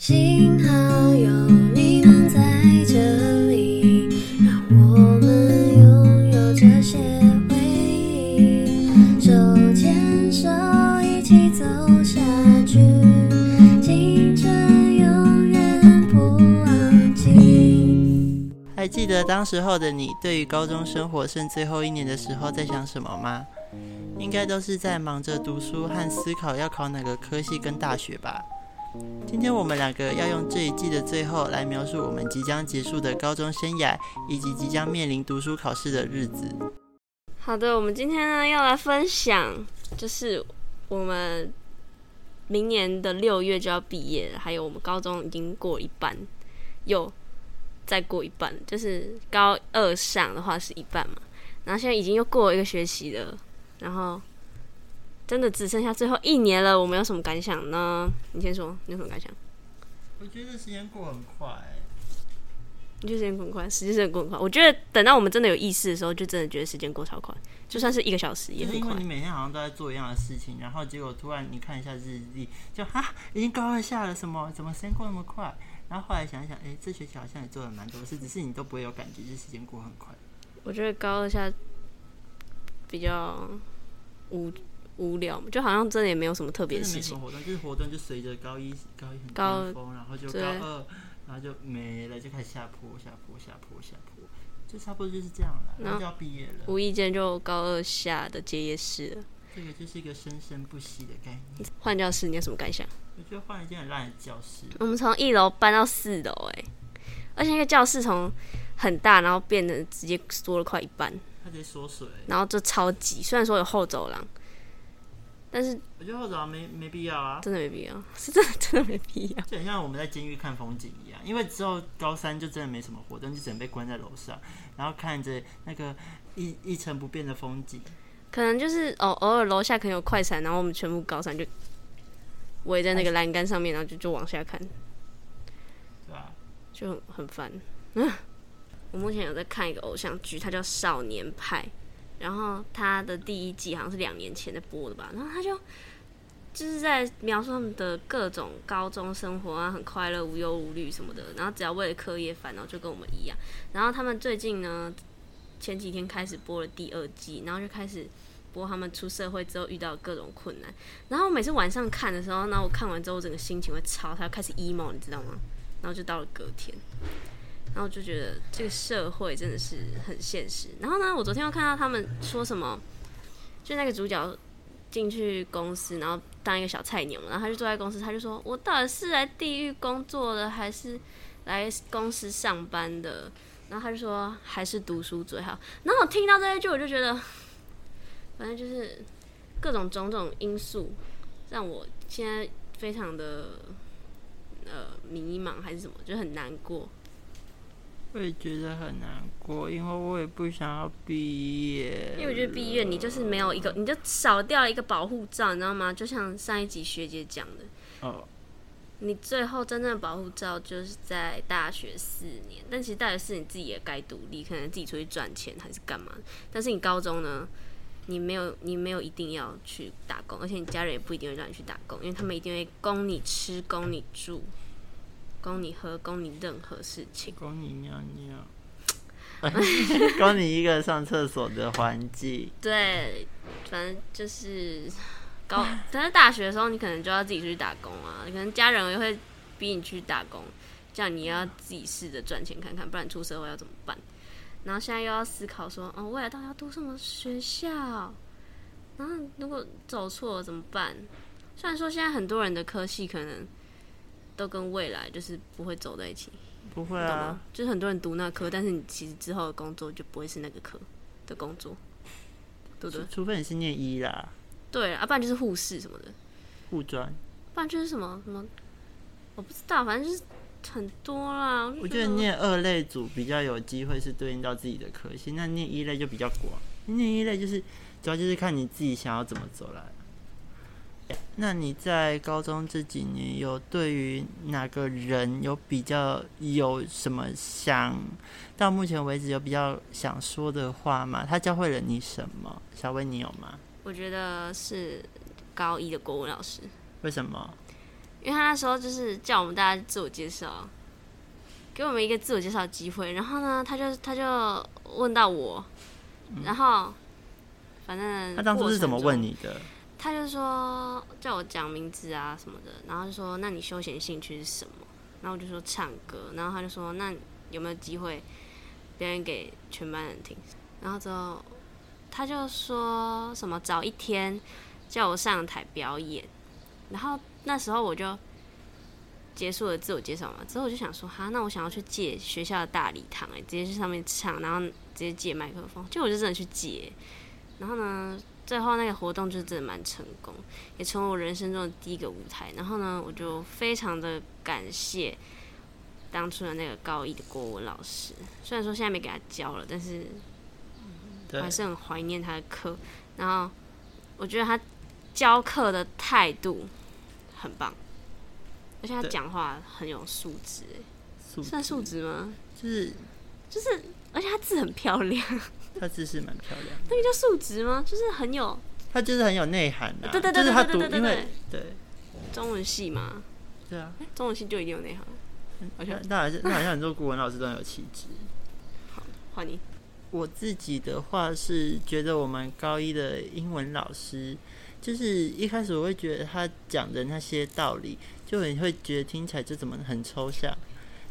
幸好有你们在这里，让我们拥有这些回忆。手牵手一起走下去，青春永远不忘记。还记得当时候的你，对于高中生活剩最后一年的时候在想什么吗？应该都是在忙着读书和思考要考哪个科系跟大学吧。今天我们两个要用这一季的最后来描述我们即将结束的高中生涯，以及即将面临读书考试的日子。好的，我们今天呢要来分享，就是我们明年的六月就要毕业，还有我们高中已经过一半，又再过一半，就是高二上的话是一半嘛，然后现在已经又过了一个学期了，然后真的只剩下最后一年了，我们有什么感想呢？你先说，你有什么感想？我觉得时间过很快、你觉得时间过很快，时间真的过很快。我觉得等到我们真的有意识的时候，就真的觉得时间过超快，就算是一个小时也很快就是因为你。每天好像都在做一样的事情，然后结果突然你看一下日历，就哈已经高二下了，什么怎么时间过那么快？然后后来想一想，哎、这学期好像也做了蛮多事，只是你都不会有感觉，就是时间过很快。我觉得高二下比较无无聊，就好像真的也没有什么特别的事情。活动，就是活动就随着高一高一很高巅峰，然后就高二，然后就没了，就开始下坡下坡下坡下坡，就差不多就是这样了，然后就要毕业了。无意间就高二下的结业式了。这个就是一个生生不息的概念。换教室，你有什么感想？我觉得换了一间很烂的教室，我们从一楼搬到四楼，哎，而且那个教室从很大，然后变得直接缩了快一半，它直接缩水。然后就超挤。虽然说有后走廊，但是我觉得后早没没必要啊，真的没必要，是真的真的没必要。就很像我们在监狱看风景一样，因为之后高三就真的没什么活动，就只能被关在楼上，然后看着那个一一成不变的风景。可能就是哦，偶尔楼下可能有快闪，然后我们全部高三就围在那个栏杆上面，然后就就往下看，对啊？就很很烦。我目前有在看一个偶像剧，它叫《少年派》，然后他的第一季好像是两年前在播的吧，然后他就就是在描述他们的各种高中生活啊，很快乐、无忧无虑什么的，然后只要为了课业烦恼，就跟我们一样。然后他们最近呢，前几天开始播了第二季，然后就开始播他们出社会之后遇到各种困难。然后每次晚上看的时候，然后我看完之后，整个心情会超，他开始 emo，你知道吗？然后就到了隔天，然后就觉得这个社会真的是很现实。然后呢，我昨天又看到他们说什么，就那个主角进去公司，然后当一个小菜鸟，然后他就坐在公司，他就说：“我到底是来地狱工作的，还是来公司上班的？”然后他就说：“还是读书最好。”然后我听到这一句，我就觉得，反正就是各种种种因素，让我现在非常的呃迷茫，还是什么，就很难过。我也觉得很难过，因为我也不想要毕业。因为我觉得毕业你就是没有一个，你就少掉一个保护罩，你知道吗？就像上一集学姐讲的，哦，你最后真正的保护罩就是在大学四年，但其实大学四年自己也该独立，可能自己出去赚钱还是干嘛。但是你高中呢，你没有你没有一定要去打工，而且你家人也不一定会让你去打工，因为他们一定会供你吃、供你住、供你喝、供你任何事情。供你尿尿，供你一个上厕所的环境。对，反正就是高，但是大学的时候你可能就要自己出去打工啊，可能家人也会逼你去打工，这样你要自己试着赚钱看看，不然出社会要怎么办？然后现在又要思考说，哦，未来到底要读什么学校？然后如果走错了怎么办？虽然说现在很多人的科系可能都跟未来就是不会走在一起，不会啊，？就是很多人读那科，但是你其实之后的工作就不会是那个科的工作，对不对除？除非你是念医啦，对啊，不然就是护士什么的，护专。不然就是什么什么，我不知道，反正就是很多啦。我觉得念二类组比较有机会是对应到自己的科系，那念一类就比较广。念一类就是主要就是看你自己想要怎么走来。那你在高中这几年有对于哪个人有比较有什么想到目前为止有比较想说的话吗？他教会了你什么？小薇，你有吗？我觉得是高一的国文老师，为什么？因为他那时候就是叫我们大家自我介绍，给我们一个自我介绍的机会。然后呢，他就他就问到我，然后反正他当初是怎么问？你的？他就说叫我讲名字啊什么的，然后就说那你休闲兴趣是什么？然后我就说唱歌，然后他就说那有没有机会表演给全班人听？然后之后他就说什么找一天叫我上台表演，然后那时候我就结束了自我介绍嘛，之后我就想说哈，那我想要去借学校的大礼堂、哎，直接去上面唱，然后直接借麦克风，就我就真的去借，然后呢，最后那个活动就真的蛮成功，也成为我人生中的第一个舞台。然后呢，我就非常的感谢当初的那个高一的国文老师，虽然说现在没给他教了，但是我还，是很怀念他的课。然后我觉得他教课的态度很棒，而且他讲话很有素质，算素质吗？就是就是，而且他字很漂亮，他姿势蛮漂亮的，那个叫素质吗？就是很有他就是很有内涵的、啊，对对对就是他读，对对对对因为对中文系嘛，对啊，哎中文系就一定有内涵。好像那好像那好像很多古文老师都很有气质。好换你，我自己的话是觉得我们高一的英文老师，就是一开始我会觉得他讲的那些道理，就很会觉得听起来就怎么很抽象，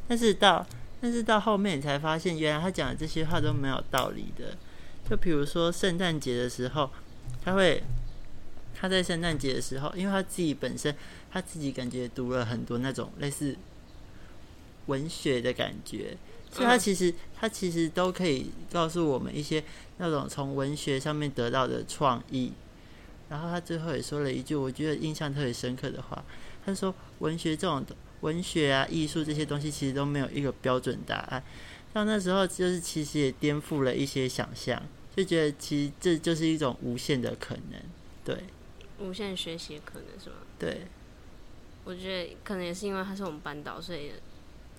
但是到但是到后面你才发现，原来他讲的这些话都没有道理的。就比如说圣诞节的时候，他会他在圣诞节的时候，因为他自己本身他自己感觉读了很多那种类似文学的感觉，所以他嗯其实、他其实都可以告诉我们一些那种从文学上面得到的创意。然后他最后也说了一句我觉得印象特别深刻的话，他说文学这种文学啊、艺术这些东西其实都没有一个标准答案。到那时候就是其实也颠覆了一些想象，就觉得其实这就是一种无限的可能。对无限学习的可能是吗？对，我觉得可能也是因为他是我们班导，所以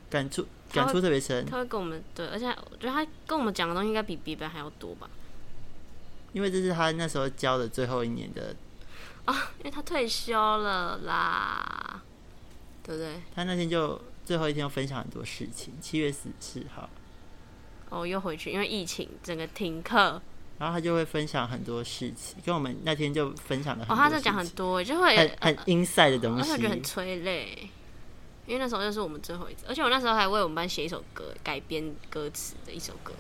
感触感触特别深，他会跟我们对，而且我觉得他跟我们讲的东西应该比别班还要多吧？因为这是他那时候教的最后一年的，啊因为他退休了啦，对不对？他那天就最后一天要分享很多事情。七月十四号，哦，又回去，因为疫情整个停课。然后他就会分享很多事情，跟我们那天就分享了很哦，多他在讲很多，就会很很 inside 的东西而且我觉得很。催泪，因为那时候就是我们最后一次，而且我那时候还为我们班写一首歌，改编歌词的一首歌，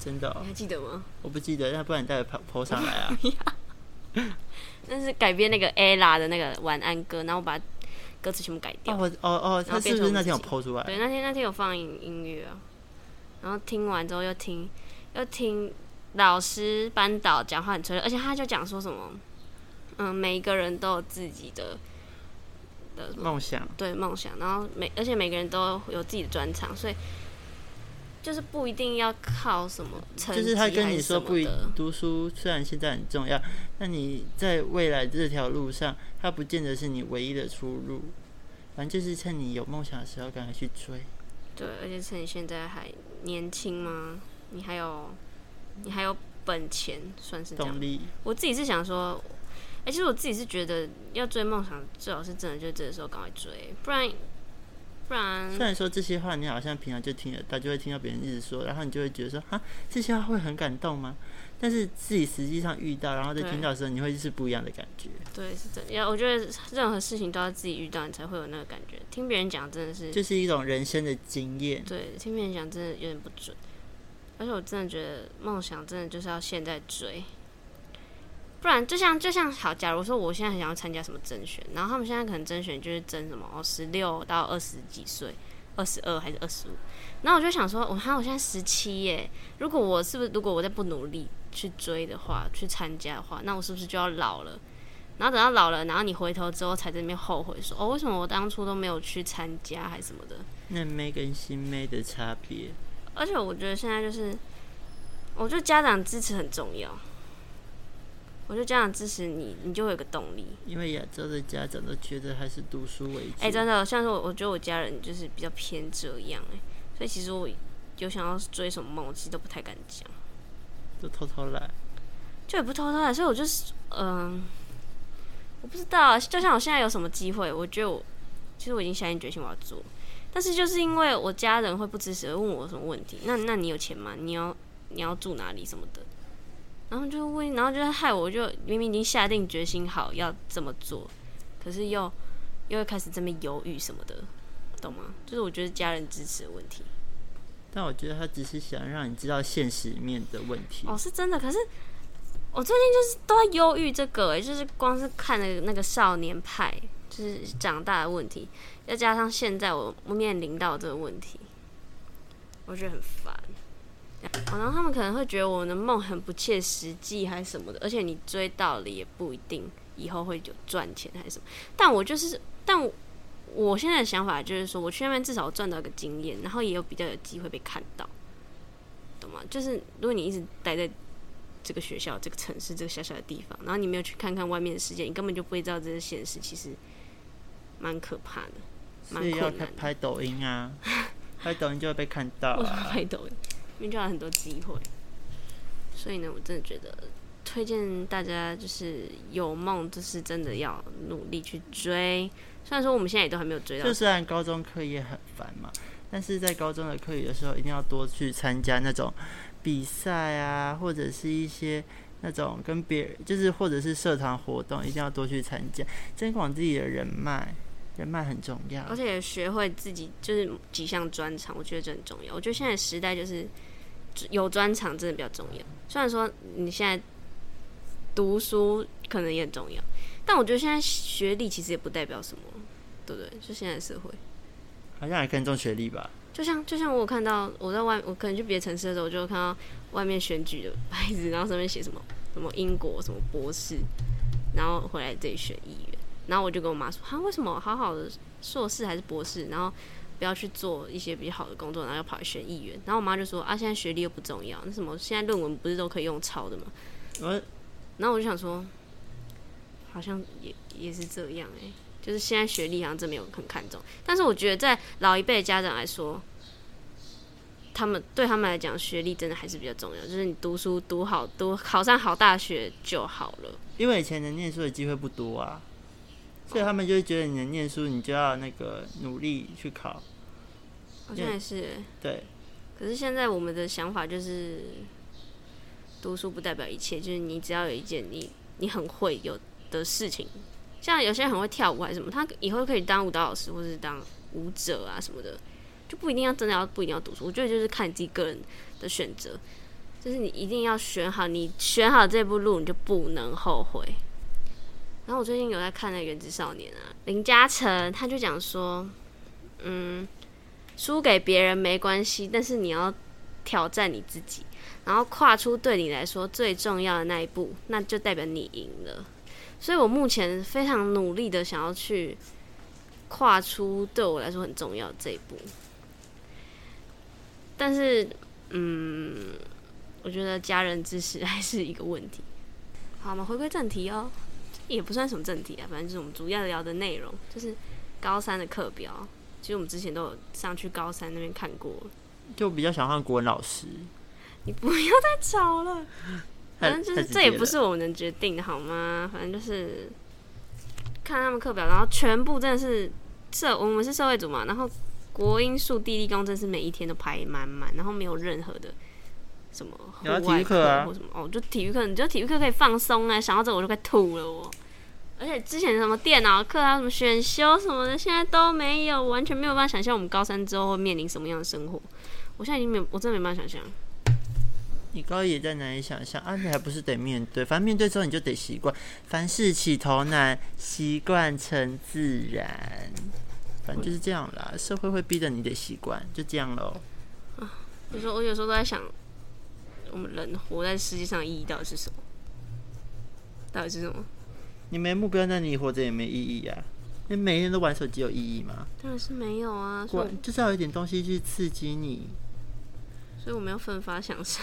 真的、哦你，还记得吗？我不记得，那不然你待会 po po 上来啊。那是改编那个 ella 的那个晚安歌，然后我把歌词全部改掉。哦，我哦哦，他是不是那天有自己 po 出来？对，那天那天有放音音乐啊，然后听完之后又听又听老师班导讲话很催泪，而且他就讲说什么，嗯，每一个人都有自己的的梦想，对梦想，然后每而且每个人都有自己的专长，所以就是不一定要靠什么成绩就是他跟你说不读书，虽然现在很重要，但你在未来这条路上，它不见得是你唯一的出路。反正就是趁你有梦想的时候，赶快去追。对，而且趁你现在还年轻嘛，你还有你还有本钱，算是动。力，我自己是想说，哎、其实我自己是觉得要追梦想，最好是真的就这个时候赶快追，不然不然虽然说这些话你好像平常就听得到，就会听到别人一直说，然后你就会觉得说，啊，这些话会很感动吗？但是自己实际上遇到，然后再听到的时候，你会是不一样的感觉。对是真的。要我觉得任何事情都要自己遇到，你才会有那个感觉。听别人讲真的是，就是一种人生的经验。对，听别人讲真的有点不准。而且我真的觉得梦想真的就是要现在追，不然就像就像好，假如说我现在很想要参加什么甄选，然后他们现在可能甄选就是甄什么哦，十六到二十几岁，二十二还是二十五，然后我就想说，我看我现在十七耶，如果我是不是如果我再不努力去追的话，去参加的话，那我是不是就要老了？然后等到老了，然后你回头之后才在那边后悔说，哦，为什么我当初都没有去参加，还是什么的？那妹跟新妹的差别，而且我觉得现在就是，我觉得家长支持很重要。我就这样支持你，你就会有个动力。因为亚洲的家长都觉得还是读书为主。哎、真的，像是我，我觉得我家人就是比较偏这样哎、所以其实我有想要追什么梦，我其实都不太敢讲，都偷偷来。就也不偷偷来。所以我就是，嗯、我不知道，就像我现在有什么机会，我觉得我其实我已经下定决心我要做，但是就是因为我家人会不支持，问我什么问题，那那你有钱吗？你要你要住哪里什么的，然后就问，然后就害我就明明已经下定决心好要这么做，可是又又会开始这么犹豫什么的，懂吗？就是我觉得家人支持的问题。但我觉得他只是想让你知道现实面的问题。哦，是真的。可是我最近就是都在忧郁这个、欸，就是光是看那个那个少年派，就是长大的问题，再加上现在我面临到这个问题，我觉得很烦。哦然后他们可能会觉得我的梦很不切实际，还是什么的，而且你追到了也不一定以后会有赚钱还是什么。但我就是，但我我现在的想法就是说，我去那边至少赚到一个经验，然后也有比较有机会被看到，懂吗？就是如果你一直待在这个学校、这个城市、这个小小的地方，然后你没有去看看外面的世界，你根本就不会知道这些现实其实蛮可怕的，蛮所以要困难的。拍拍抖音啊，拍抖音就会被看到。拍抖音？因为就有很多机会。所以呢，我真的觉得推荐大家就是有梦，就是真的要努力去追。虽然说我们现在也都还没有追到就，虽然高中课业很烦嘛，但是在高中的课余的时候，一定要多去参加那种比赛啊，或者是一些那种跟别人，就是或者是社团活动，一定要多去参加，增广自己的人脉，人脉很重要而。且学会自己就是几项专长，我觉得这很重要。我觉得现在时代就是有专长真的比较重要。虽然说你现在读书可能也很重要，但我觉得现在学历其实也不代表什么，对不对？就现在社会。好像还看重学历吧？就像就像我有看到我在外，我可能去别的城市的时候，我就看到外面选举的牌子，然后上面写什么什么英国什么博士，然后回来这里选议员，然后我就跟我妈说，哈，为什么好好的硕士还是博士，然后不要去做一些比较好的工作，然后又跑来选议员？然后我妈就说啊，现在学历又不重要，那什么现在论文不是都可以用抄的吗？我然后我就想说，好像也也是这样哎、就是现在学历好像真没有很看重，但是我觉得在老一辈的家长来说，他们对他们来讲，学历真的还是比较重要，就是你读书读好，读考上好大学就好了。因为以前能念书的机会不多啊，所以他们就会觉得你能念书，你就要那个努力去考。好像也是欸、对，可是现在我们的想法就是，读书不代表一切，就是你只要有一件你你很会有的事情，像有些人很会跳舞还是什么，他以后可以当舞蹈老师或是当舞者啊什么的，就不一定要真的要不一定要读书。我觉得就是看你自己个人的选择，就是你一定要选好，你选好这步路，你就不能后悔。然后我最近有在看那个《原子少年》啊，林嘉诚他就讲说，嗯。输给别人没关系，但是你要挑战你自己，然后跨出对你来说最重要的那一步，那就代表你赢了。所以我目前非常努力的想要去跨出对我来说很重要的这一步，但是，嗯，我觉得家人支持还是一个问题。好，我们回归正题哦，也不算什么正题啊，反正就是我们主要聊的内容，就是高三的课表。其实我们之前都有上去高三那边看过，就比较想换国文老师。你不要再吵了。反正就是这也不是我们能决定的好吗？反正就是看他们课表，然后全部真的是社，我们是社会组嘛，然后国英数地理公真是每一天都排满满，然后没有任何的什么外育课啊或什么哦，就体育课，你觉得体育课可以放松啊，想到这我就快吐了我。而且之前什么电脑课啊、什么选修什么的，现在都没有，完全没有办法想象我们高三之后会面临什么样的生活。我现在已经没有，我真的没办法想象。你高一也在难以想象啊，你还不是得面对？反正面对之后你就得习惯，凡事起头难，习惯成自然。反正就是这样啦，社会会逼着你得习惯，就这样喽。有时候我有时候都在想，我们人活在世界上的意义到底是什么？到底是什么？你没目标，那你活着也没意义啊。你每天都玩手机有意义吗？当然是没有啊，所以就是要有一点东西去刺激你。所以我们要奋发向上。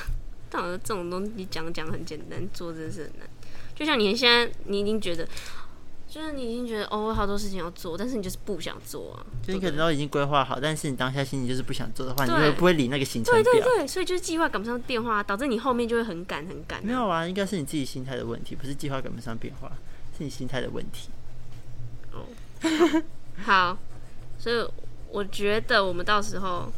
但我觉得这种东西讲讲很简单，做真是很难。就像你现在，你已经觉得，就是你已经觉得哦，我好多事情要做，但是你就是不想做啊。就你可能都已经规划好，但是你当下心里就是不想做的话，你就会不会理那个行程对表。对对，所以就是计划赶不上变化，导致你后面就会很赶很赶、没有啊，应该是你自己心态的问题，不是计划赶不上变化，是你心态的问题。哦好，所以我觉得我们到时候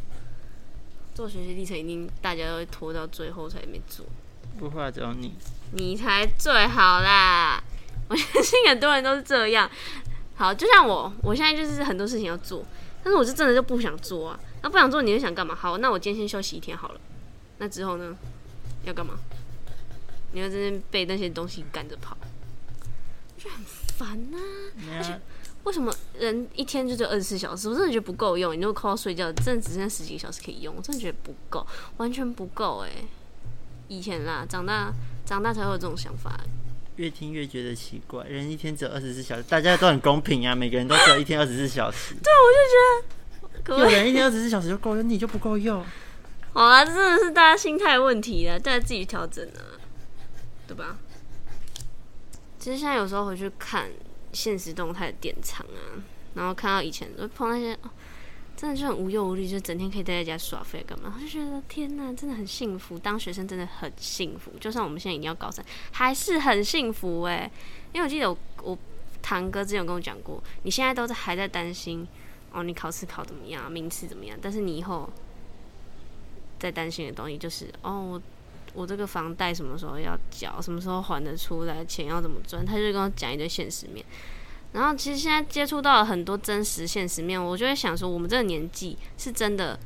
做学习历程，一定大家都会拖到最后才没做。不会啊，只有你。你才最好啦！我相信很多人都是这样。好，就像我，我现在就是很多事情要做，但是我是真的就不想做啊。那不想做，你就想干嘛？好，那我今天先休息一天好了。那之后呢？要干嘛？你要真正被那些东西赶着跑，就很烦呐、而且，为什么人一天就只有二十四小时？我真的觉得不够用。你如果扣到睡觉，真的只剩下十几个小时可以用，我真的觉得不够，完全不够哎、以前啦，长大长大才会有这种想法。越听越觉得奇怪。人一天只有二十四小时，大家都很公平啊，每个人都只有一天二十四小时。对，我就觉得？有人一天二十四小时就够用，你就不够用。好啊，这真的是大家心态问题了，大家自己调整啊，对吧？其实现在有时候回去看现实动态的典藏啊，然后看到以前都碰到那些、哦，真的就很无忧无虑，就整天可以待在家耍废干嘛？我就觉得天哪，真的很幸福，当学生真的很幸福。就算我们现在已经要高三，还是很幸福哎、因为我记得我我堂哥之前有跟我讲过，你现在都在还在担心哦，你考试考怎么样，名次怎么样，但是你以后在担心的东西就是哦，我这个房贷什么时候要缴，什么时候还得出来，钱要怎么赚，他就跟我讲一堆现实面。然后其实现在接触到了很多真实现实面，我就会想说，我们这个年纪是真的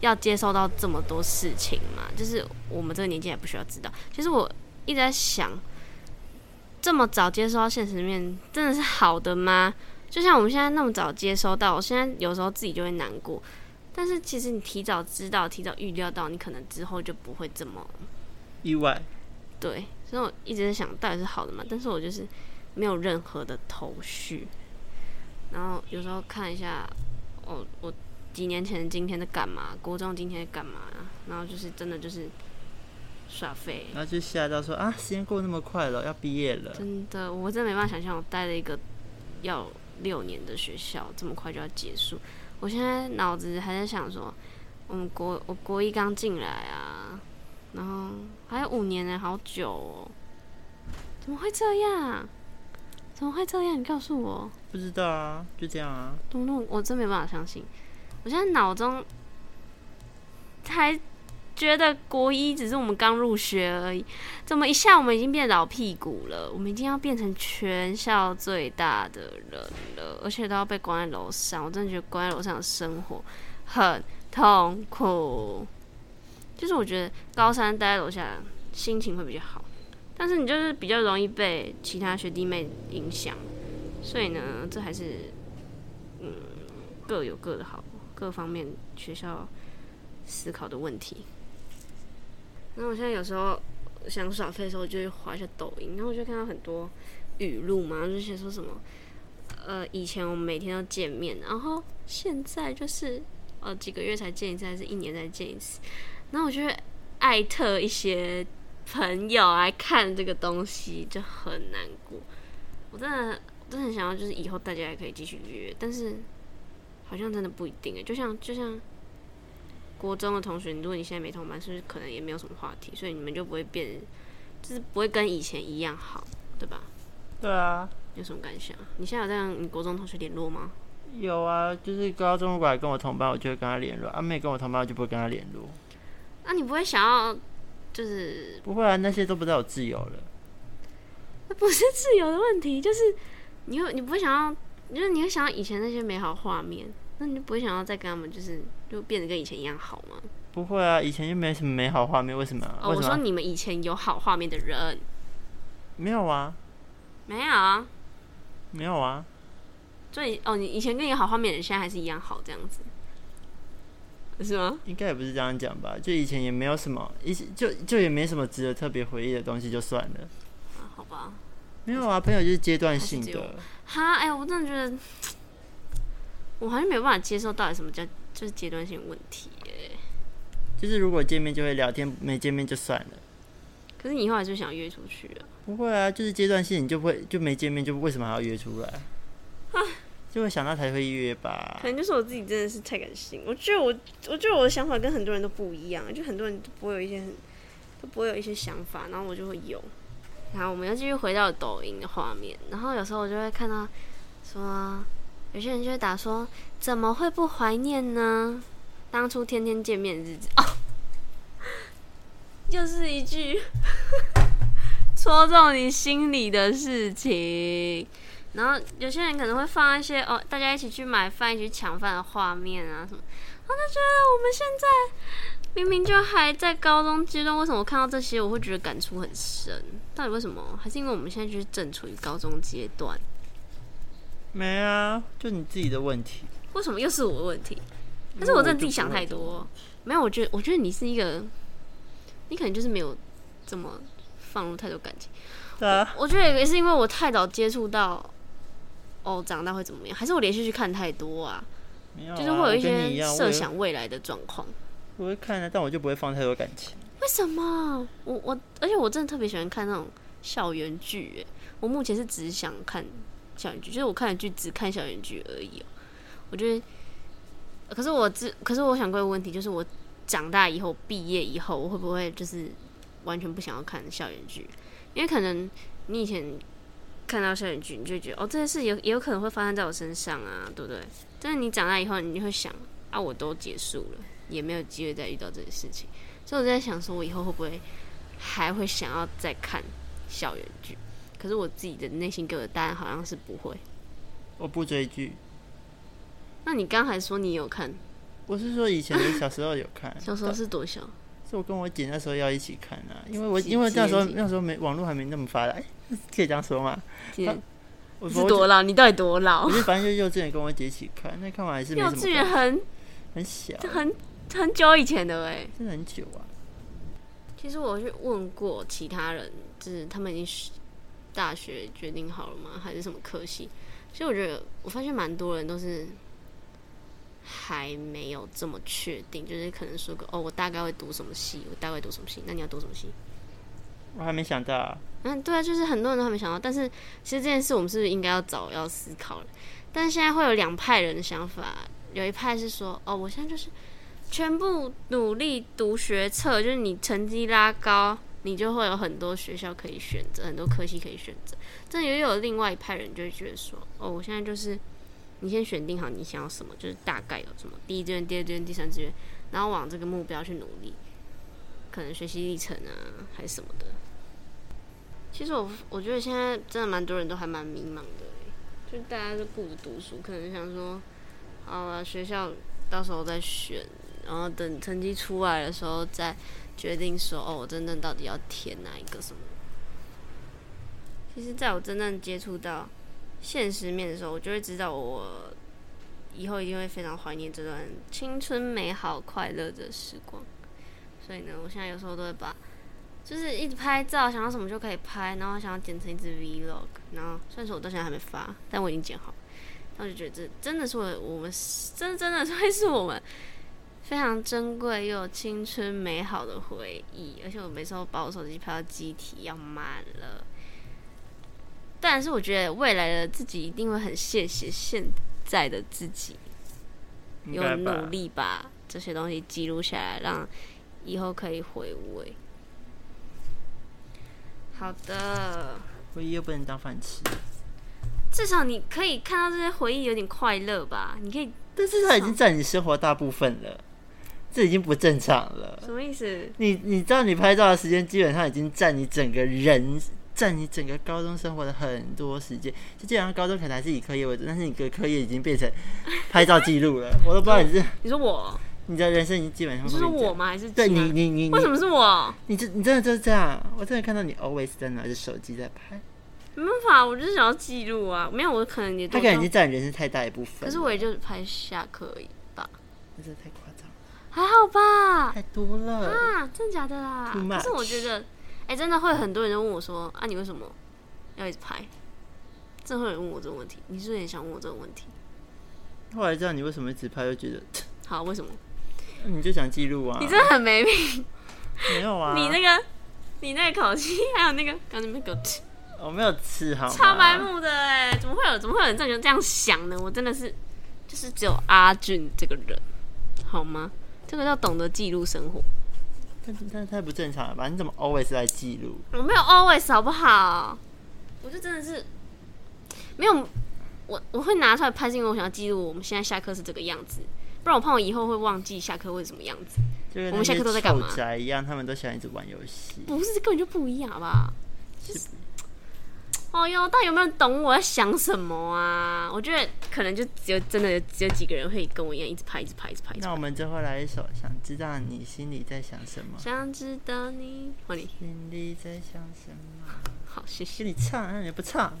要接受到这么多事情吗？就是我们这个年纪还不需要知道。其实我一直在想，这么早接收到现实面，真的是好的吗？就像我们现在那么早接收到，我现在有时候自己就会难过。但是其实你提早知道、提早预料到，你可能之后就不会这么意外，对。所以我一直在想，到底是好的嘛？但是我就是没有任何的头绪。然后有时候看一下，哦，我几年前今天在干嘛？国中今天在干嘛？然后就是真的就是耍废，然后就吓到说啊，时间过那么快了，要毕业了。真的，我真的没办法想象，我待了一个要六年的学校，这么快就要结束。我现在脑子还在想说，我们国我国一刚进来啊，然后还有五年呢，好久哦，怎么会这样？怎么会这样？你告诉我，不知道啊，就这样啊。东东？我真没办法相信。我现在脑中才觉得国一只是我们刚入学而已，怎么一下我们已经变老屁股了？我们已经要变成全校最大的人了，而且都要被关在楼上。我真的觉得关在楼上的生活很痛苦。就是我觉得高三待在楼下心情会比较好，但是你就是比较容易被其他学弟妹影响，所以呢，这还是嗯各有各的好，各方面学校思考的问题。那我现在有时候想耍废的时候，就会滑一下抖音，然后我就看到很多语录嘛，就写说什么，呃，以前我们每天都见面，然后现在就是呃几个月才见一次，还是一年才见一次，然后我就会艾特一些朋友来看这个东西，就很难过。我真的真的很想要，就是以后大家还可以继续约，但是好像真的不一定诶。就像就像国中的同学，如果你现在没同班，是不是可能也没有什么话题，所以你们就不会变，就是不会跟以前一样好，对吧？对啊，有什么感想？你现在有在跟你国中同学联络吗？有啊，就是高中如果跟我同班，我就会跟他联络；啊，没跟我同班，我就不会跟他联络。那、你不会想要，就是不会啊，那些都不在我自由了。那不是自由的问题，就是你会你不会想要，就是你会想要以前那些美好画面，那你就不会想要再跟他们就是就变得跟以前一样好吗？不会啊，以前就没什么美好画面，为什么？哦，我？说你们以前有好画面的人没有啊，没有啊？没有啊，所以哦，你以前跟你有好画面的人，现在还是一样好这样子，是吗？应该也不是这样讲吧？就以前也没有什么，一就就也没什么值得特别回忆的东西，就算了。啊，好吧。没有啊，朋友就是阶段性的。哈，哎、我真的觉得，我好像没有办法接受到底什么叫就是阶段性问题哎。就是如果见面就会聊天，没见面就算了。可是你以后来就想约出去啊？不会啊，就是阶段性，你就不会就没见面，就为什么还要约出来？就会想到才会约吧可。能就是我自己真的是太感性，我觉得我我觉得我的想法跟很多人都不一样，就很多人都不会有一些很都不会有一些想法，然后我就会有。然后我们又继续回到抖音的画面，然后有时候我就会看到说，有些人就会打说，怎么会不怀念呢？当初天天见面的日子哦，又是一句戳中你心里的事情。然后有些人可能会放一些哦，大家一起去买饭、一起抢饭的画面啊什么，我就觉得我们现在明明就还在高中阶段，为什么我看到这些我会觉得感触很深？到底为什么？还是因为我们现在就是正处于高中阶段？没啊，就你自己的问题。为什么又是我的问题？但是我真的自己想太多。没有，我觉得，我觉得你是一个，你可能就是没有这么放入太多感情。对啊，我觉得也是因为我太早接触到，哦，长大会怎么样？还是我连续去看太多啊？没有啊，就是会有一些设想未来的状况。我会看啊，但我就不会放太多感情。为什么？我我，而且我真的特别喜欢看那种校园剧。哎，我目前是只想看校园剧，就是我看的剧只看校园剧而已哦。我觉得，可是我只，可是我想过一个问题，就是我长大以后，毕业以后，我会不会就是完全不想要看校园剧？因为可能你以前看到校园剧，你就觉得哦，这件事有也有可能会发生在我身上啊，对不对？但是你长大以后，你就会想啊，我都结束了，也没有机会再遇到这些事情。所以我在想，说我以后会不会还会想要再看校园剧？可是我自己的内心给我的答案好像是不会。我不追剧，那你刚还说你有看，我是说以前的小时候有看，小时候是多小？是我跟我姐那时候要一起看啊，因为我因为那时候那时候没网络还没那么发达，哎、可以这样说吗？我是多老？你到底多老我？就反正就幼稚园跟我姐一起看，那看完还是幼稚园很很小，很很久以前的哎。真的很久啊。其实我去问过其他人，就是他们已经是大学决定好了吗？还是什么科系？其实我觉得，我发现蛮多人都是还没有这么确定，就是可能说个哦，我大概会读什么系，我大概会读什么系。那你要读什么系？我还没想到、嗯，对啊，就是很多人都还没想到，但是其实这件事我们是不是应该要早要思考了？但是现在会有两派人的想法，有一派是说，哦，我现在就是全部努力读学测，就是你成绩拉高，你就会有很多学校可以选择，很多科系可以选择。这也有另外一派人就会觉得说，哦，我现在就是你先选定好你想要什么，就是大概有什么第一志愿、第二志愿、第三志愿，然后往这个目标去努力，可能学习历程啊，还是什么的。其实我我觉得现在真的蛮多人都还蛮迷茫的，就大家都顾着读书，可能想说，好了，学校到时候再选，然后等成绩出来的时候再决定说，哦，我真正到底要填哪一个什么。其实，在我真正接触到现实面的时候，我就会知道我以后一定会非常怀念这段青春美好快乐的时光。所以呢，我现在有时候都会把就是一直拍照，想要什么就可以拍，然后想要剪成一支 vlog，然后虽然说我到现在还没发，但我已经剪好，然后就觉得这真的是我我们真真的会是我们非常珍贵又青春美好的回忆，而且我每次都把我手机拍到机体要满了，但是我觉得未来的自己一定会很谢谢现在的自己，有努力把这些东西记录下来，让以后可以回味。好的，回忆又不能当饭吃，至少你可以看到这些回忆有点快乐吧？你可以但是它已经占你生活大部分了，这已经不正常了。什么意思？你你知道你拍照的时间基本上已经占你整个人，占你整个高中生活的很多时间。就基本上高中可能还是以课业为主，但是你的课业已经变成拍照记录了。我都不知道你是你说我？你的人生已经基本上就是我吗？还是对你你你你为什么是我？你这你真的就是这样？我真的看到你 always 在拿着手机在拍，没办法，我就是想要记录啊。没有，我可能也都他可能已经占你人生太大一部分。可是我也就是拍下课而已吧，那真的太夸张了，还好吧？太多了。啊，真的假的啦？可是我觉得，哎、真的会很多人都问我说，啊，你为什么要一直拍？真的会有人问我这个问题，你是不是也想问我这个问题？后来知道你为什么一直拍，就觉得 好，为什么？你就想记录啊。你真的很没品，没有啊？你那个，你那个口气，还有那个刚才那边给我吃我没有吃好吗？超白目的哎，怎么会有怎么会有人这样这样想呢？我真的是，就是只有阿俊这个人，好吗？这个叫懂得记录生活。但但太不正常了吧？你怎么 always 在记录？我没有 always 好不好？我就真的是没有，我我会拿出来拍，是因为我想要记录我们现在下课是这个样子，不然我怕我以后会忘记下课会什么样子。我们下课都在干嘛宅一样，他们都喜欢一直玩游戏。不是，根本就不一样，好不好？就是，哦哟，到底有没有人懂我在想什么啊？我觉得可能就只有真的只有几个人会跟我一样，一直拍，一直拍，一直拍。那我们最后来一首，想知道你心里在想什么？想知道你，换你，心里在想什么？好，谢谢给。你唱，那你不唱？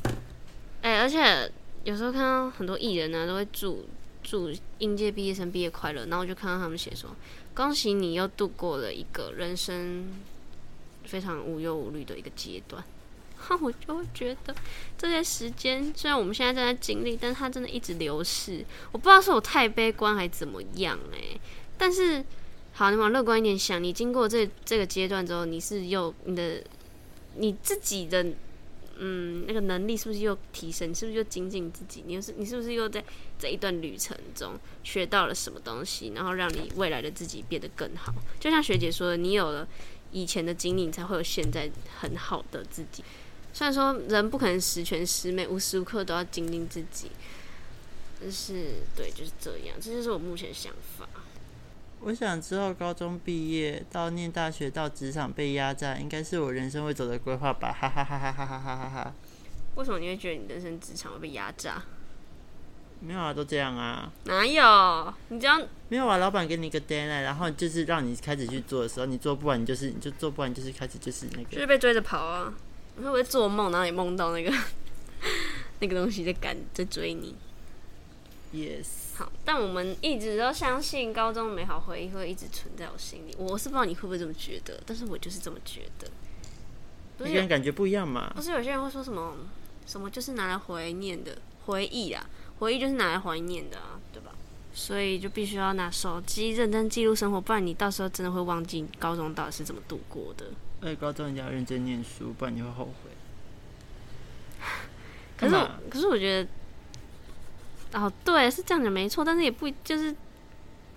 哎、而且有时候看到很多艺人呢，都会祝祝应届毕业生毕业快乐，然后我就看到他们写说：“恭喜你又度过了一个人生非常无忧无虑的一个阶段。”哈，我就会觉得这些时间虽然我们现在正在经历，但是它真的一直流逝。我不知道是我太悲观还怎么样哎、但是好，你往乐观一点想，你经过这这个阶段之后，你是又你的你自己的嗯，那个能力是不是又提升？你是不是又精进自己？你又是你是不是又在这一段旅程中学到了什么东西，然后让你未来的自己变得更好？就像学姐说的，你有了以前的经历，你才会有现在很好的自己。虽然说人不可能十全十美，无时无刻都要精进自己，但是对，就是这样，这就是我目前想法。我想之后高中毕业到念大学到职场被压榨，应该是我人生会走的规划吧，哈哈哈哈哈哈哈哈哈！为什么你会觉得你人生职场会被压榨？没有啊，都这样啊，哪有？你这样没有啊，老板给你一个 deadline，然后就是让你开始去做的时候，你做不完，你就是你就做不完，你就是开始就是那个，就是被追着跑啊！你会不会做梦，然后你梦到那个 那个东西在赶在追你？yes，好，但我们一直都相信高中美好回忆会一直存在我心里。我是不知道你会不会这么觉得，但是我就是这么觉得。每个人感觉不一样嘛不。是有些人会说什么什么就是拿来怀念的回忆啊，回忆就是拿来怀念的啊，对吧？所以就必须要拿手机认真记录生活，不然你到时候真的会忘记高中到底是怎么度过的。而且高中一定要认真念书，不然你会后悔。可是我，可是我觉得，哦，对，是这样讲没错，但是也不就是，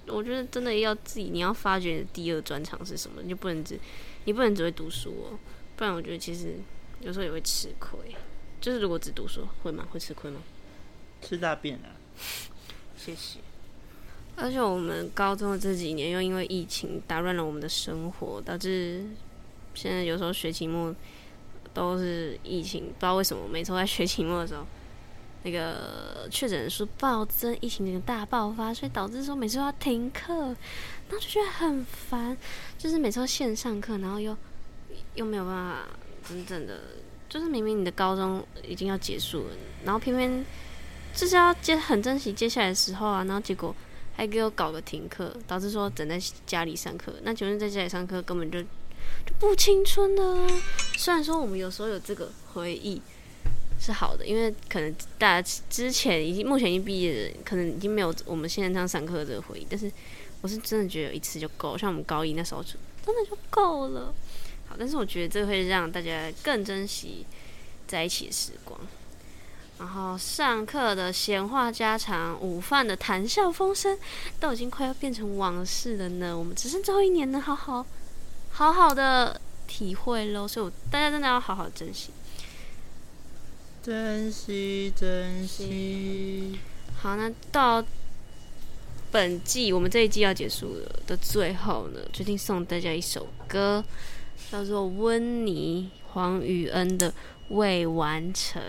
我觉得真的要自己，你要发掘你的第二专长是什么，你就不能只，你不能只会读书哦，不然我觉得其实有时候也会吃亏。就是如果只读书会吗？会吃亏吗？吃大便啊！谢谢。而且我们高中的这几年又因为疫情打乱了我们的生活，导致现在有时候学期末都是疫情，不知道为什么每次都在学期末的时候，那个确诊人数暴增，疫情那个大爆发，所以导致说每次都要停课，然后就觉得很烦，就是每次都线上课，然后又又没有办法真正的，就是明明你的高中已经要结束了，然后偏偏就是要接很珍惜接下来的时候啊，然后结果还给我搞个停课，导致说整在家里上课。那请问在家里上课根本就就不青春呢。虽然说我们有时候有这个回忆是好的，因为可能大家之前已经目前已经毕业的人，可能已经没有我们现在这样上课的这个回忆。但是我是真的觉得有一次就够，像我们高一那时候就真的就够了。好，但是我觉得这会让大家更珍惜在一起的时光。然后上课的闲话家常，午饭的谈笑风生，都已经快要变成往事了呢。我们只剩最后一年能好好好好的体会喽，所以我大家真的要好好珍惜。珍惜，珍惜。好，那到本季我们这一季要结束了的最后呢，决定送大家一首歌，叫做温妮黄宇恩的《未完成》。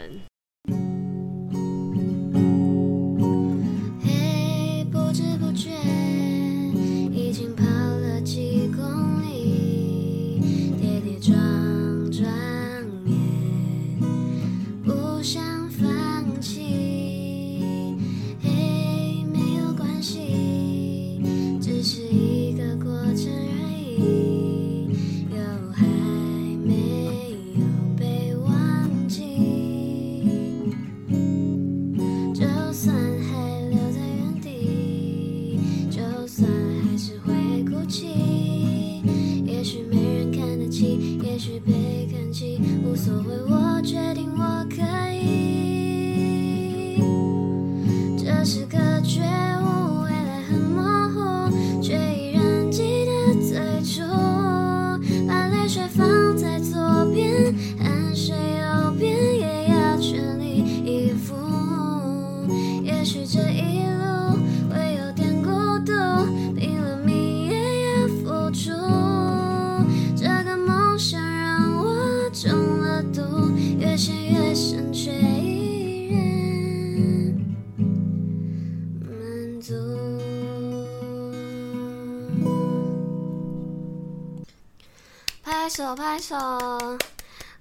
拍手拍手，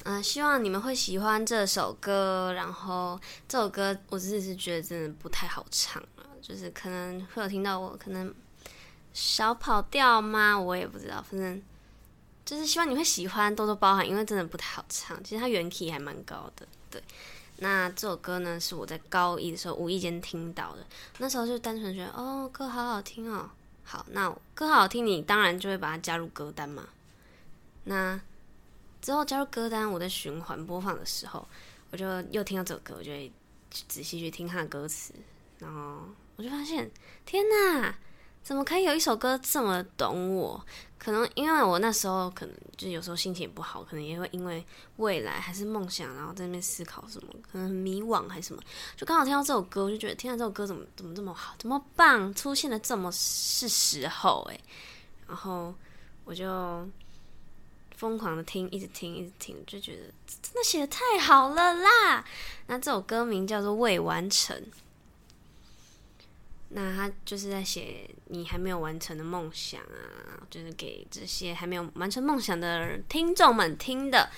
嗯，希望你们会喜欢这首歌。然后这首歌我自己是觉得真的不太好唱了，就是可能会有听到我可能小跑调吗？我也不知道。反正就是希望你会喜欢，多多包涵，因为真的不太好唱。其实它原 key 还蛮高的，对。那这首歌呢，是我在高一的时候无意间听到的，那时候就单纯觉得哦，歌好好听哦。好，那歌好好听，你当然就会把它加入歌单嘛。那之后加入歌单，我在循环播放的时候，我就又听到这首歌，我就会仔细去听它的歌词，然后我就发现，天哪，怎么可以有一首歌这么懂我？可能因为我那时候可能就有时候心情也不好，可能也会因为未来还是梦想，然后在那边思考什么，可能迷惘还是什么，就刚好听到这首歌，我就觉得天啊，这首歌怎么怎么这么好，怎么棒，出现的这么是时候诶，然后我就疯狂的听，一直听，一直听，就觉得真的写的太好了啦。那这首歌名叫做《未完成》。那他就是在写你还没有完成的梦想啊，就是给这些还没有完成梦想的听众们听的。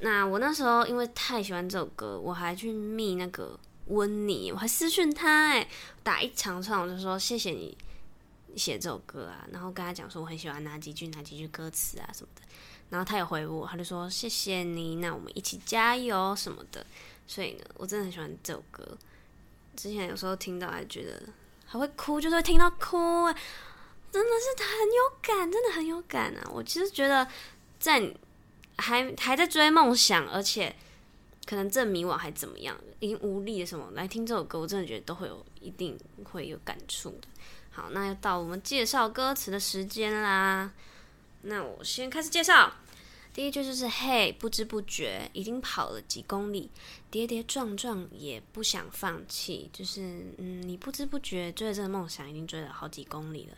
那我那时候因为太喜欢这首歌，我还去密那个温妮，我还私讯他、哎，打一长串，我就说谢谢你写这首歌啊，然后跟他讲说我很喜欢哪几句哪几句歌词啊什么的，然后他有回我，他就说谢谢你，那我们一起加油什么的。所以呢，我真的很喜欢这首歌。之前有时候听到还觉得还会哭，就是会听到哭、哎，真的是很有感，真的很有感啊！我其实觉得在还还在追梦想，而且可能正迷惘还怎么样，已经无力什么来听这首歌，我真的觉得都会有一定会有感触的。好，那又到我们介绍歌词的时间啦。那我先开始介绍。第一句就是“嘿，不知不觉已经跑了几公里，跌跌撞撞也不想放弃。”就是，嗯，你不知不觉追着这个梦想已经追了好几公里了，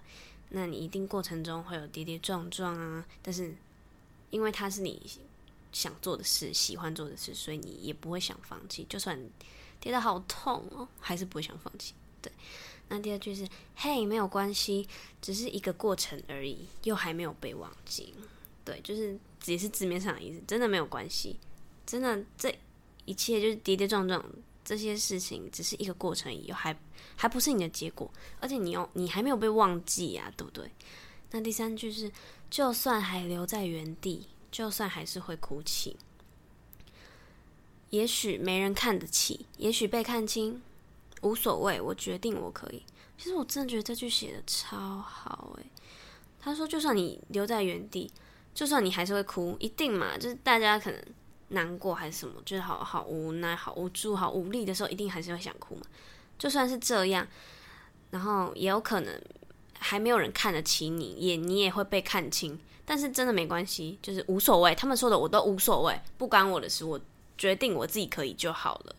那你一定过程中会有跌跌撞撞啊。但是，因为它是你想做的事、喜欢做的事，所以你也不会想放弃。就算跌得好痛哦，还是不会想放弃。对。那第二句是“嘿，没有关系，只是一个过程而已，又还没有被忘记。”对，就是也是字面上的意思，真的没有关系，真的这一切就是跌跌撞撞，这些事情只是一个过程而已，还还不是你的结果，而且你又你还没有被忘记呀，对不对？那第三句是，就算还留在原地，就算还是会哭泣，也许没人看得起，也许被看清，无所谓，我决定我可以。其实我真的觉得这句写的超好诶、他说，就算你留在原地。就算你还是会哭，一定嘛，就是大家可能难过还是什么，就是好好无奈、好无助、好无力的时候，一定还是会想哭嘛。就算是这样，然后也有可能还没有人看得起你，也你也会被看清，但是真的没关系，就是无所谓。他们说的我都无所谓，不关我的事，我决定我自己可以就好了。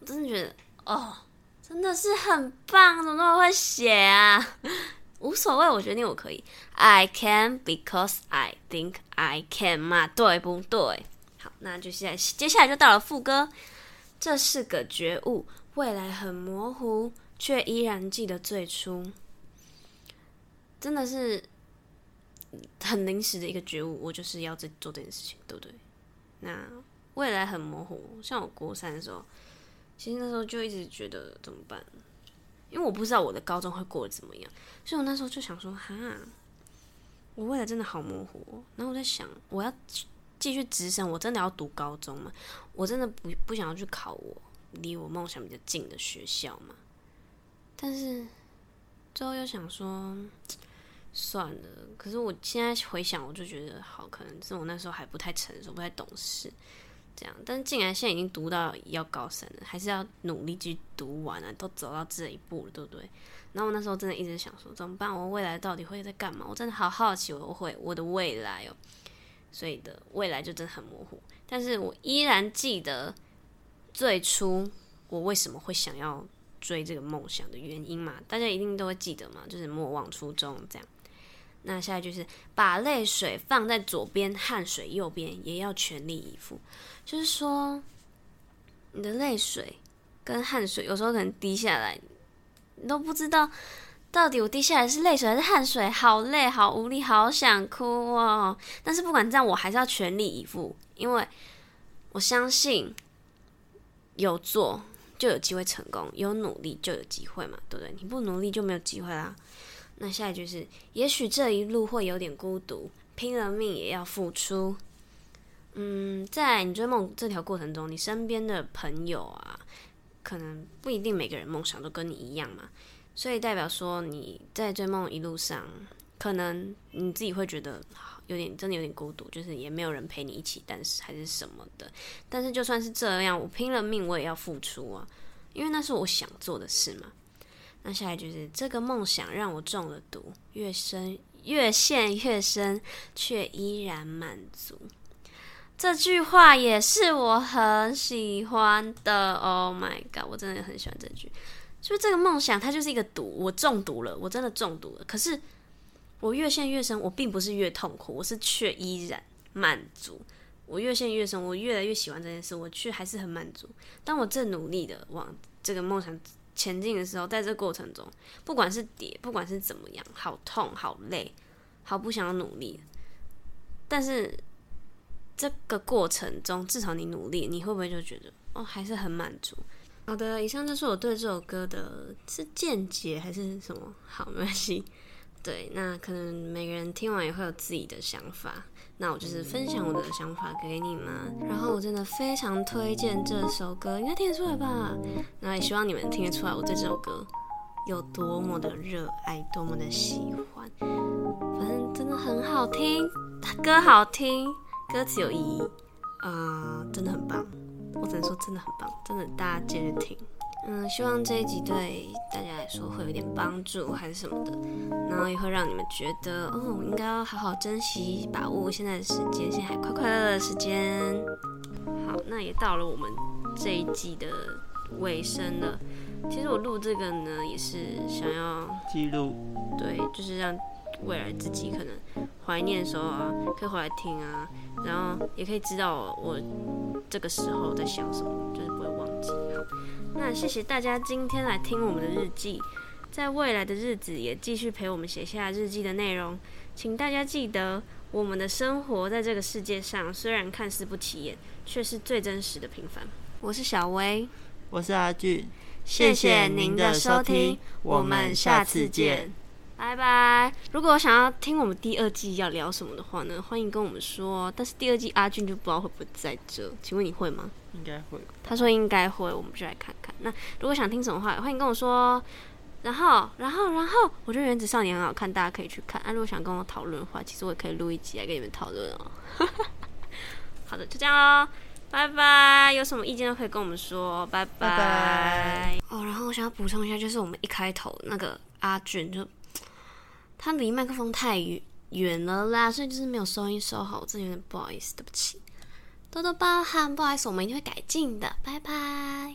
我真的觉得，哦，真的是很棒，怎么那么会写啊？无所谓，我决定我可以。I can because I think I can 嘛，对不对？好，那就现在接下来就到了副歌。这是个觉悟，未来很模糊，却依然记得最初。真的是很临时的一个觉悟，我就是要这做这件事情，对不对？那未来很模糊，像我国三的时候，其实那时候就一直觉得怎么办？因为我不知道我的高中会过得怎么样，所以我那时候就想说，哈，我未来真的好模糊。然后我在想，我要继续直升，我真的要读高中吗？我真的不不想要去考我离我梦想比较近的学校嘛？但是最后又想说，算了。可是我现在回想，我就觉得好，可能是我那时候还不太成熟，不太懂事。这样，但竟然现在已经读到要高三了，还是要努力去读完啊！都走到这一步了，对不对？然后我那时候真的一直想说，怎么办？我未来到底会在干嘛？我真的好好奇，我会我的未来哦。所以的未来就真的很模糊，但是我依然记得最初我为什么会想要追这个梦想的原因嘛？大家一定都会记得嘛，就是莫忘初衷这样。那下一句是把泪水放在左边，汗水右边，也要全力以赴。就是说，你的泪水跟汗水有时候可能滴下来，你都不知道到底我滴下来是泪水还是汗水？好累，好无力，好想哭哦！但是不管这样，我还是要全力以赴，因为我相信有做就有机会成功，有努力就有机会嘛，对不对？你不努力就没有机会啦。那下一句是：也许这一路会有点孤独，拼了命也要付出。嗯，在你追梦这条过程中，你身边的朋友啊，可能不一定每个人梦想都跟你一样嘛。所以代表说你在追梦一路上，可能你自己会觉得有点真的有点孤独，就是也没有人陪你一起，但是还是什么的。但是就算是这样，我拼了命我也要付出啊，因为那是我想做的事嘛。那下来就是这个梦想让我中了毒，越深越陷越深，却依然满足。这句话也是我很喜欢的。Oh my god，我真的很喜欢这句。就这个梦想，它就是一个毒，我中毒了，我真的中毒了。可是我越陷越深，我并不是越痛苦，我是却依然满足。我越陷越深，我越来越喜欢这件事，我却还是很满足。当我正努力的往这个梦想前进的时候，在这过程中，不管是跌，不管是怎么样，好痛、好累、好不想要努力，但是这个过程中，至少你努力，你会不会就觉得哦，还是很满足？好的，以上就是我对这首歌的是见解还是什么？好，没关系。对，那可能每个人听完也会有自己的想法。那我就是分享我的想法给你们。然后我真的非常推荐这首歌，应该听得出来吧？那也希望你们听得出来我对这首歌有多么的热爱，多么的喜欢。反正真的很好听，歌好听，歌词有意义，啊，真的很棒。我只能说真的很棒，真的大家接着听。嗯，希望这一集对大家来说会有点帮助，还是什么的，然后也会让你们觉得，哦，应该要好好珍惜、把握现在的时间，现在还快快乐乐的时间。好，那也到了我们这一季的尾声了。其实我录这个呢，也是想要记录，对，就是让未来自己可能怀念的时候啊，可以回来听啊，然后也可以知道我。这个时候在想什么，那谢谢大家今天来听我们的日记，在未来的日子也继续陪我们写下日记的内容。请大家记得，我们的生活在这个世界上虽然看似不起眼，却是最真实的平凡。我是小薇，我是阿俊，谢谢您的收听，我们下次见。拜拜！如果想要听我们第二季要聊什么的话呢，欢迎跟我们说。但是第二季阿俊就不知道会不会在这，请问你会吗？应该会。他说应该会，我们就来看看。那如果想听什么话，欢迎跟我说。然后，然后，然后，我觉得《原子少年》很好看，大家可以去看。啊，如果想跟我讨论的话，其实我也可以录一集来跟你们讨论哦。好的，就这样喽，拜拜！有什么意见都可以跟我们说，拜拜。哦，然后我想要补充一下，就是我们一开头那个阿俊就。他离麦克风太远远了啦，所以就是没有收音收好，我真的有点不好意思，对不起，多多包涵，不好意思，我们一定会改进的，拜拜。